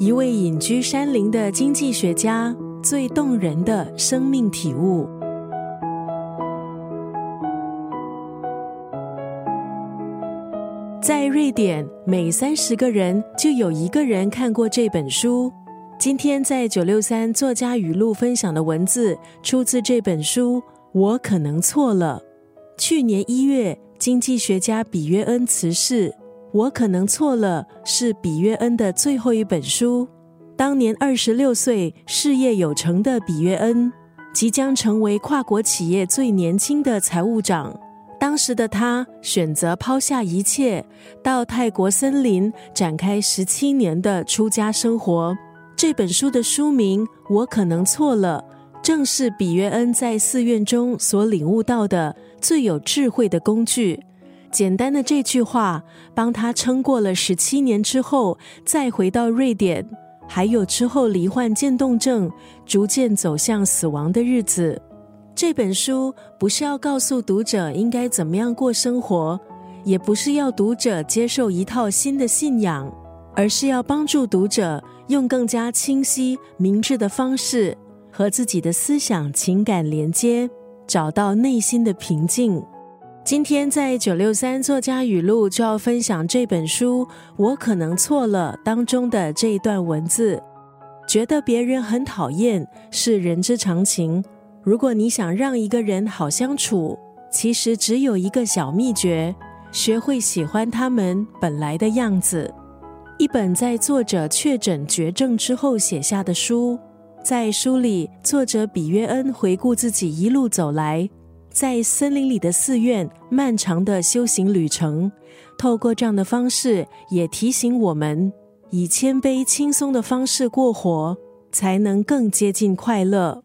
一位隐居山林的经济学家最动人的生命体悟。在瑞典，每三十个人就有一个人看过这本书。今天在九六三作家语录分享的文字，出自这本书。我可能错了。去年一月，经济学家比约恩辞世。我可能错了，是比约恩的最后一本书。当年二十六岁、事业有成的比约恩，即将成为跨国企业最年轻的财务长。当时的他选择抛下一切，到泰国森林展开十七年的出家生活。这本书的书名《我可能错了》，正是比约恩在寺院中所领悟到的最有智慧的工具。简单的这句话，帮他撑过了十七年之后，再回到瑞典，还有之后罹患渐冻症，逐渐走向死亡的日子。这本书不是要告诉读者应该怎么样过生活，也不是要读者接受一套新的信仰，而是要帮助读者用更加清晰、明智的方式和自己的思想、情感连接，找到内心的平静。今天在九六三作家语录就要分享这本书，我可能错了当中的这一段文字。觉得别人很讨厌是人之常情。如果你想让一个人好相处，其实只有一个小秘诀：学会喜欢他们本来的样子。一本在作者确诊绝症之后写下的书，在书里，作者比约恩回顾自己一路走来。在森林里的寺院，漫长的修行旅程，透过这样的方式，也提醒我们，以谦卑、轻松的方式过活，才能更接近快乐。